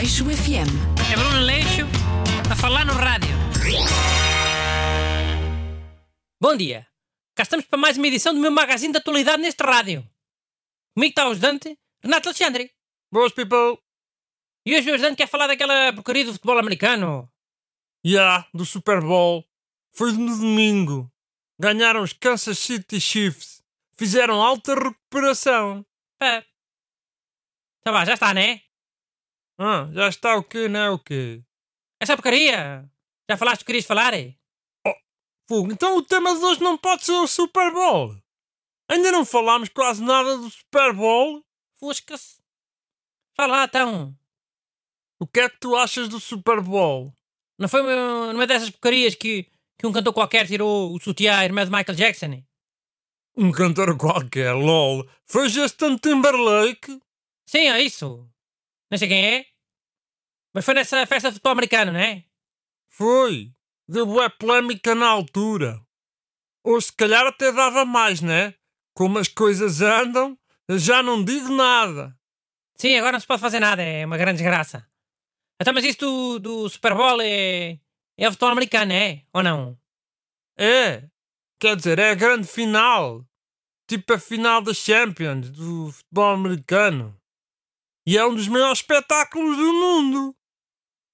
Aleixo FM. É Bruno Leixo a falar no rádio. Bom dia. Cá estamos para mais uma edição do meu magazine de atualidade neste rádio. Comigo está o ajudante Renato Alexandre. Boas, people! E hoje o ajudante quer falar daquela porcaria do futebol americano. Yeah, do Super Bowl. Foi no domingo. Ganharam os Kansas City Chiefs. Fizeram alta recuperação. Pá. Tá bom, já está, né? Ah, já está o quê, não é o quê? Essa porcaria. Já falaste o que querias falar? é? Fogo, então o tema de hoje não pode ser o Super Bowl. Ainda não falámos quase nada do Super Bowl. Fusca-se. Fala então. O que é que tu achas do Super Bowl? Não foi uma, numa dessas porcarias que, que um cantor qualquer tirou o sutiã à irmã de Michael Jackson? Um cantor qualquer, lol. Foi Justin Timberlake? Sim, é isso. Não sei quem é. Mas foi nessa festa de futebol americano, não é? Foi. Deu bué polémica na altura. Ou se calhar até dava mais, né? Como as coisas andam, já não digo nada. Sim, agora não se pode fazer nada, é uma grande desgraça. Então, mas isso do, do Super Bowl é, é o futebol americano, é? Ou não? É. Quer dizer, é a grande final. Tipo a final da Champions do futebol americano. E é um dos maiores espetáculos do mundo.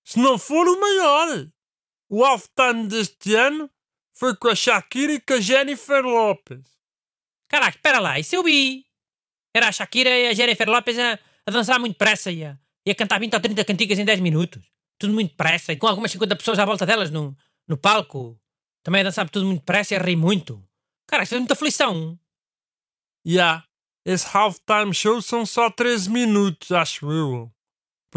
Se não for o maior. O halftime deste ano foi com a Shakira e com a Jennifer Lopez. Caraca, espera lá, isso eu vi. Era a Shakira e a Jennifer Lopez a, a dançar muito depressa e a, e a cantar 20 ou 30 cantigas em 10 minutos. Tudo muito depressa e com algumas 50 pessoas à volta delas no, no palco. Também a dançar tudo muito depressa e a rir muito. Cara, isso fez muita aflição. Ya, esse halftime show são só 13 minutos, acho eu.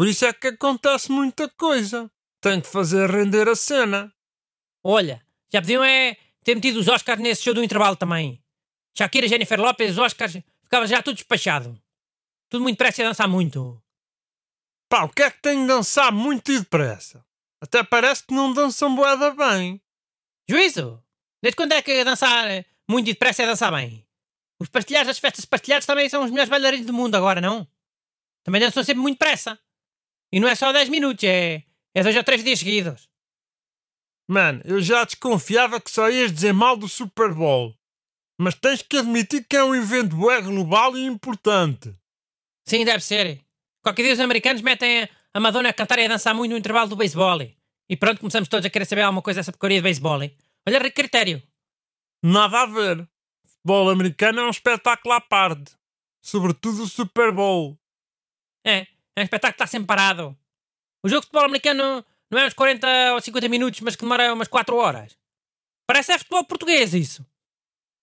Por isso é que acontece muita coisa. Tem que fazer render a cena. Olha, já podiam é ter metido os Oscars nesse show do intervalo também. Shakira, Jennifer Lopez, os Oscars, ficava já tudo despachado. Tudo muito depressa e a dançar muito. Pá, o que é que tem de dançar muito e depressa? Até parece que não dançam boeda bem. Juízo! Desde quando é que dançar eh, muito e depressa é dançar bem? Os pastelhares das festas pastelhares também são os melhores bailarinos do mundo agora, não? Também dançam sempre muito depressa. E não é só 10 minutos, é, é dois ou três dias seguidos. Mano, eu já desconfiava que só ias dizer mal do Super Bowl. Mas tens que admitir que é um evento bué global e importante. Sim, deve ser. Qualquer dia os americanos metem a Madonna a cantar e a dançar muito no intervalo do beisebol. E pronto, começamos todos a querer saber alguma coisa dessa porcaria de beisebol. Olha, que critério. Nada a ver. O futebol americano é um espetáculo à parte. Sobretudo o Super Bowl. É, é um espetáculo que está sempre parado. O jogo de futebol americano não é uns 40 ou 50 minutos, mas que demora umas 4 horas. Parece é futebol português isso.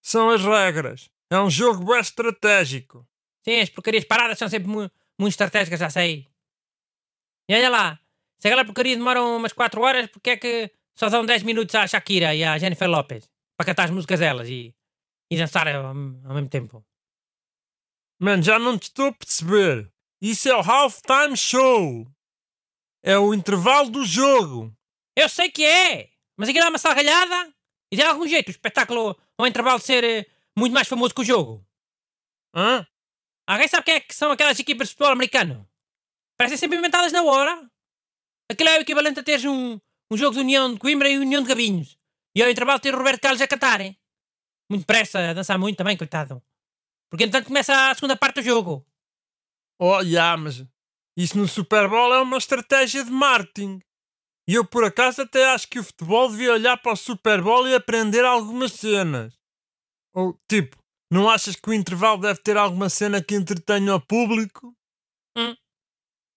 São as regras. É um jogo bué estratégico. Sim, as porcarias paradas são sempre mu- muito estratégicas, já sei. E olha lá, se aquela porcaria demora umas 4 horas, porque é que só dão 10 minutos à Shakira e à Jennifer Lopez para cantar as músicas delas e, e dançar ao, ao mesmo tempo? Mano, já não te estou a perceber. Isso é o halftime show. É o intervalo do jogo. Eu sei que é, mas aquilo é uma salgalhada e de algum jeito o espetáculo ao intervalo ser eh, muito mais famoso que o jogo. Hã? Alguém sabe quem é que são aquelas equipas de futebol americano? Parecem sempre inventadas na hora. Aquilo é o equivalente a teres um, um jogo de União de Coimbra e União de Gabinhos. E ao intervalo ter o Roberto Carlos a cantar. hein? Muito pressa, a dançar muito também, coitado. Porque entretanto começa a segunda parte do jogo. Oh, já, mas isso no Super Bowl é uma estratégia de marketing. E eu, por acaso, até acho que o futebol devia olhar para o Super Bowl e aprender algumas cenas. Ou, tipo, não achas que o intervalo deve ter alguma cena que entretenha o público?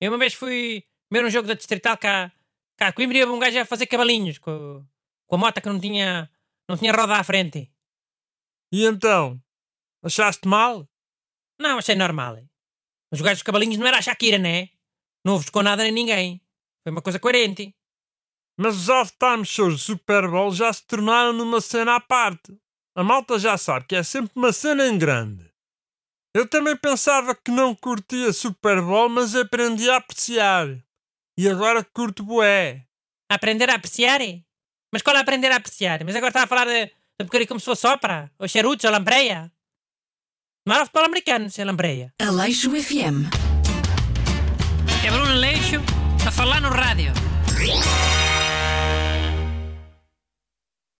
Eu uma vez fui ver um jogo da Distrital cá, cá a Coimbra e um gajo a fazer cavalinhos com, com a moto que não tinha, não tinha roda à frente. E então? Achaste mal? Não, achei normal. Mas o gajo dos cavalinhos não era a Shakira, né? Não ofuscou nada nem ninguém. Foi uma coisa coerente. Mas os halftime shows do Super Bowl já se tornaram numa cena à parte. A malta já sabe que é sempre uma cena em grande. Eu também pensava que não curtia Super Bowl, mas aprendi a apreciar. E agora curto bué. Aprender a apreciar? Mas qual é aprender a apreciar? Mas agora está a falar de, de porcaria como se fosse ópera? Ou charutos, ou lampreia? O futebol americano, sem lampreia. Aleixo FM. É Bruno Leixo no rádio.